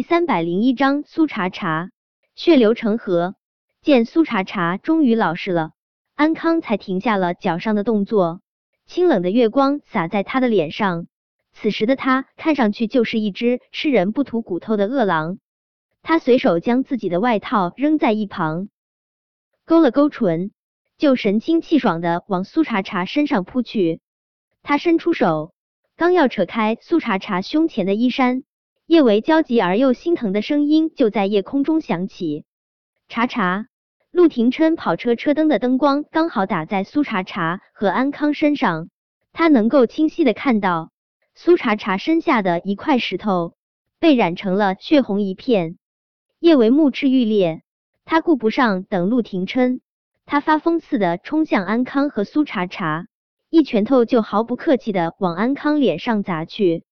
第三百零一章苏茶茶血流成河。见苏茶茶终于老实了，安康才停下了脚上的动作。清冷的月光洒在他的脸上，此时的他看上去就是一只吃人不吐骨头的饿狼。他随手将自己的外套扔在一旁，勾了勾唇，就神清气爽的往苏茶茶身上扑去。他伸出手，刚要扯开苏茶茶胸前的衣衫。叶维焦急而又心疼的声音就在夜空中响起。查查，陆廷琛跑车车灯的灯光刚好打在苏查查和安康身上，他能够清晰的看到苏查查身下的一块石头被染成了血红一片。叶维目赤欲裂，他顾不上等陆廷琛，他发疯似的冲向安康和苏查查，一拳头就毫不客气的往安康脸上砸去。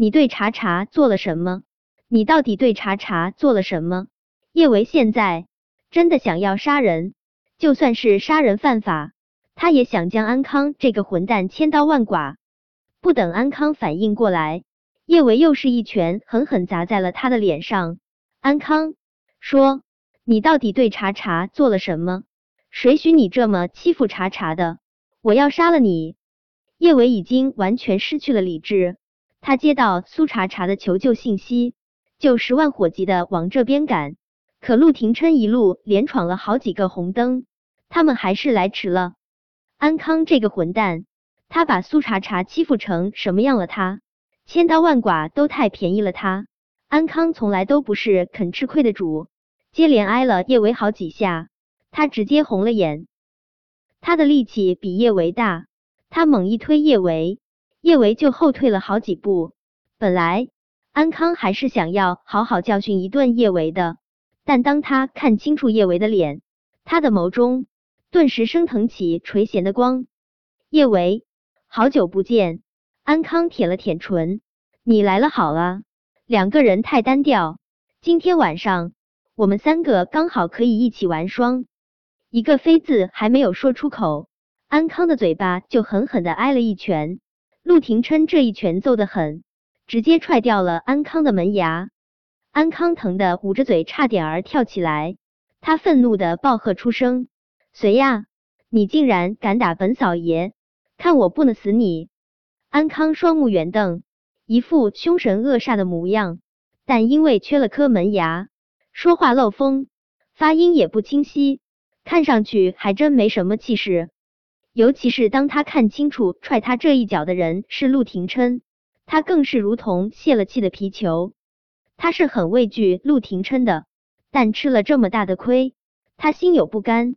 你对查查做了什么？你到底对查查做了什么？叶维现在真的想要杀人，就算是杀人犯法，他也想将安康这个混蛋千刀万剐。不等安康反应过来，叶维又是一拳狠狠砸在了他的脸上。安康说：“你到底对查查做了什么？谁许你这么欺负查查的？我要杀了你！”叶维已经完全失去了理智。他接到苏茶茶的求救信息，就十万火急的往这边赶。可陆廷琛一路连闯了好几个红灯，他们还是来迟了。安康这个混蛋，他把苏茶茶欺负成什么样了？他千刀万剐都太便宜了他。安康从来都不是肯吃亏的主，接连挨了叶维好几下，他直接红了眼。他的力气比叶维大，他猛一推叶维。叶维就后退了好几步。本来安康还是想要好好教训一顿叶维的，但当他看清楚叶维的脸，他的眸中顿时升腾起垂涎的光。叶维，好久不见。安康舔了舔唇，你来了好啊。两个人太单调，今天晚上我们三个刚好可以一起玩双。一个飞字还没有说出口，安康的嘴巴就狠狠的挨了一拳。陆廷琛这一拳揍得狠，直接踹掉了安康的门牙。安康疼得捂着嘴，差点儿跳起来。他愤怒的暴喝出声：“谁呀？你竟然敢打本嫂爷！看我不能死你！”安康双目圆瞪，一副凶神恶煞的模样，但因为缺了颗门牙，说话漏风，发音也不清晰，看上去还真没什么气势。尤其是当他看清楚踹他这一脚的人是陆廷琛，他更是如同泄了气的皮球。他是很畏惧陆廷琛的，但吃了这么大的亏，他心有不甘。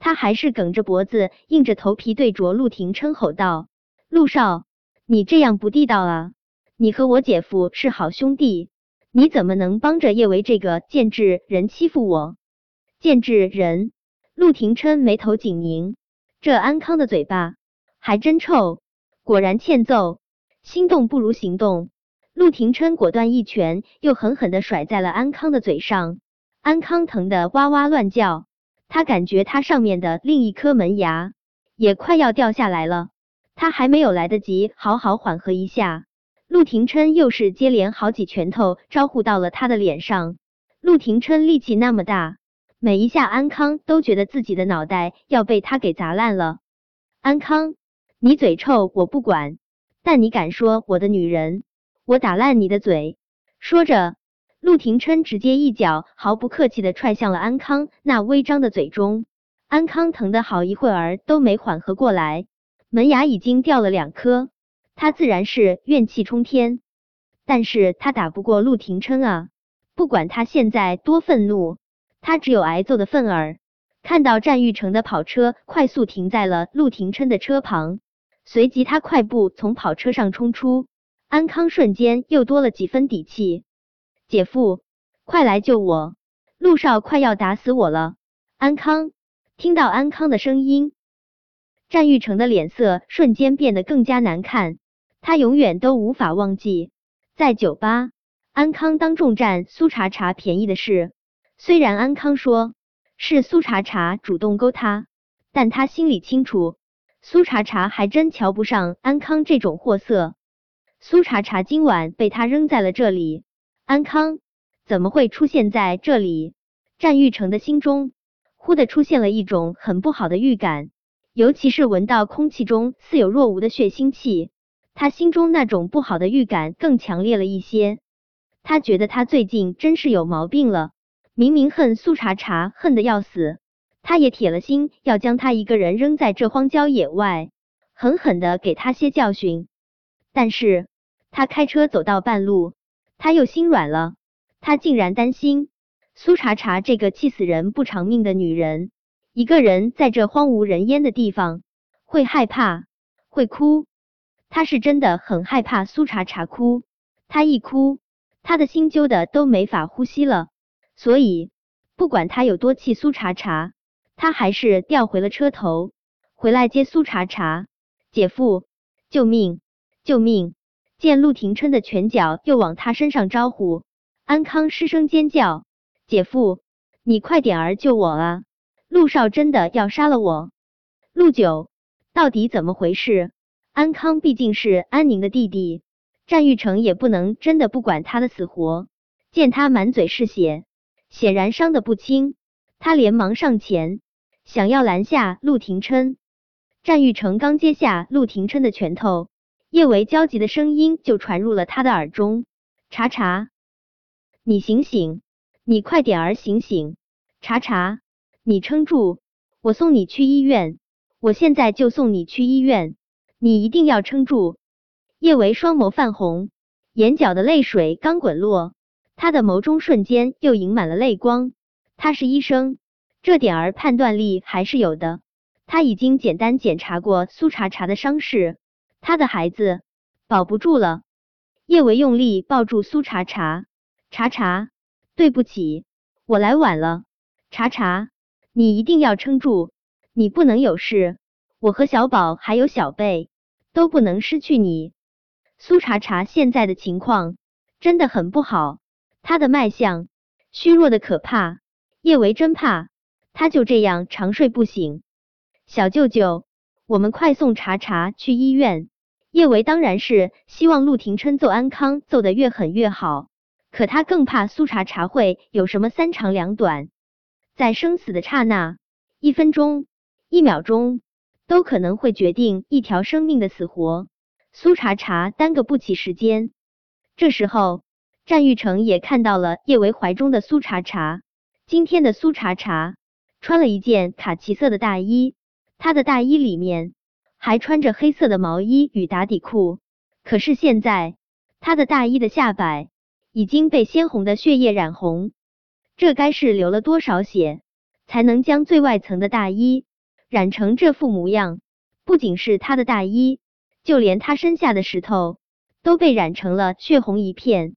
他还是梗着脖子，硬着头皮对着陆廷琛吼道：“陆少，你这样不地道啊！你和我姐夫是好兄弟，你怎么能帮着叶维这个贱之人欺负我？贱之人！”陆廷琛眉头紧拧。这安康的嘴巴还真臭，果然欠揍。心动不如行动，陆廷琛果断一拳又狠狠的甩在了安康的嘴上，安康疼得哇哇乱叫，他感觉他上面的另一颗门牙也快要掉下来了，他还没有来得及好好缓和一下，陆廷琛又是接连好几拳头招呼到了他的脸上。陆廷琛力气那么大。每一下，安康都觉得自己的脑袋要被他给砸烂了。安康，你嘴臭我不管，但你敢说我的女人，我打烂你的嘴！说着，陆廷琛直接一脚毫不客气的踹向了安康那微张的嘴中。安康疼的好一会儿都没缓和过来，门牙已经掉了两颗，他自然是怨气冲天。但是他打不过陆廷琛啊，不管他现在多愤怒。他只有挨揍的份儿。看到战玉成的跑车快速停在了陆廷琛的车旁，随即他快步从跑车上冲出。安康瞬间又多了几分底气。姐夫，快来救我！陆少快要打死我了！安康听到安康的声音，战玉成的脸色瞬间变得更加难看。他永远都无法忘记，在酒吧，安康当众占苏茶茶便宜的事。虽然安康说是苏茶茶主动勾他，但他心里清楚，苏茶茶还真瞧不上安康这种货色。苏茶茶今晚被他扔在了这里，安康怎么会出现在这里？战玉成的心中忽的出现了一种很不好的预感，尤其是闻到空气中似有若无的血腥气，他心中那种不好的预感更强烈了一些。他觉得他最近真是有毛病了，明明恨苏茶茶恨得要死，他也铁了心要将他一个人扔在这荒郊野外，狠狠的给他些教训。但是他开车走到半路，他又心软了，他竟然担心苏茶茶这个气死人不偿命的女人，一个人在这荒无人烟的地方会害怕，会哭。他是真的很害怕苏茶茶哭，他一哭。他的心揪的都没法呼吸了，所以不管他有多气苏茶茶，他还是调回了车头，回来接苏茶茶。姐夫，救命！救命！见陆廷琛的拳脚又往他身上招呼，安康失声尖叫：“姐夫，你快点儿救我啊！陆少真的要杀了我！”陆九，到底怎么回事？安康毕竟是安宁的弟弟。战玉成也不能真的不管他的死活，见他满嘴是血，显然伤得不轻，他连忙上前想要拦下陆廷琛。战玉成刚接下陆廷琛的拳头，叶维焦急的声音就传入了他的耳中：“查查，你醒醒，你快点儿醒醒！查查，你撑住，我送你去医院，我现在就送你去医院，你一定要撑住。”叶维双眸泛红，眼角的泪水刚滚落，他的眸中瞬间又盈满了泪光。他是医生，这点儿判断力还是有的。他已经简单检查过苏茶茶的伤势，他的孩子保不住了。叶维用力抱住苏茶茶，茶茶，对不起，我来晚了。茶茶，你一定要撑住，你不能有事。我和小宝还有小贝都不能失去你。苏茶茶现在的情况真的很不好，他的脉象虚弱的可怕，叶维真怕他就这样长睡不醒。小舅舅，我们快送茶茶去医院。叶维当然是希望陆廷琛揍安康揍得越狠越好，可他更怕苏茶茶会有什么三长两短，在生死的刹那，一分钟、一秒钟都可能会决定一条生命的死活。苏茶茶耽搁不起时间，这时候战玉成也看到了叶维怀中的苏茶茶。今天的苏茶茶穿了一件卡其色的大衣，她的大衣里面还穿着黑色的毛衣与打底裤。可是现在，她的大衣的下摆已经被鲜红的血液染红，这该是流了多少血，才能将最外层的大衣染成这副模样？不仅是她的大衣。就连他身下的石头都被染成了血红一片。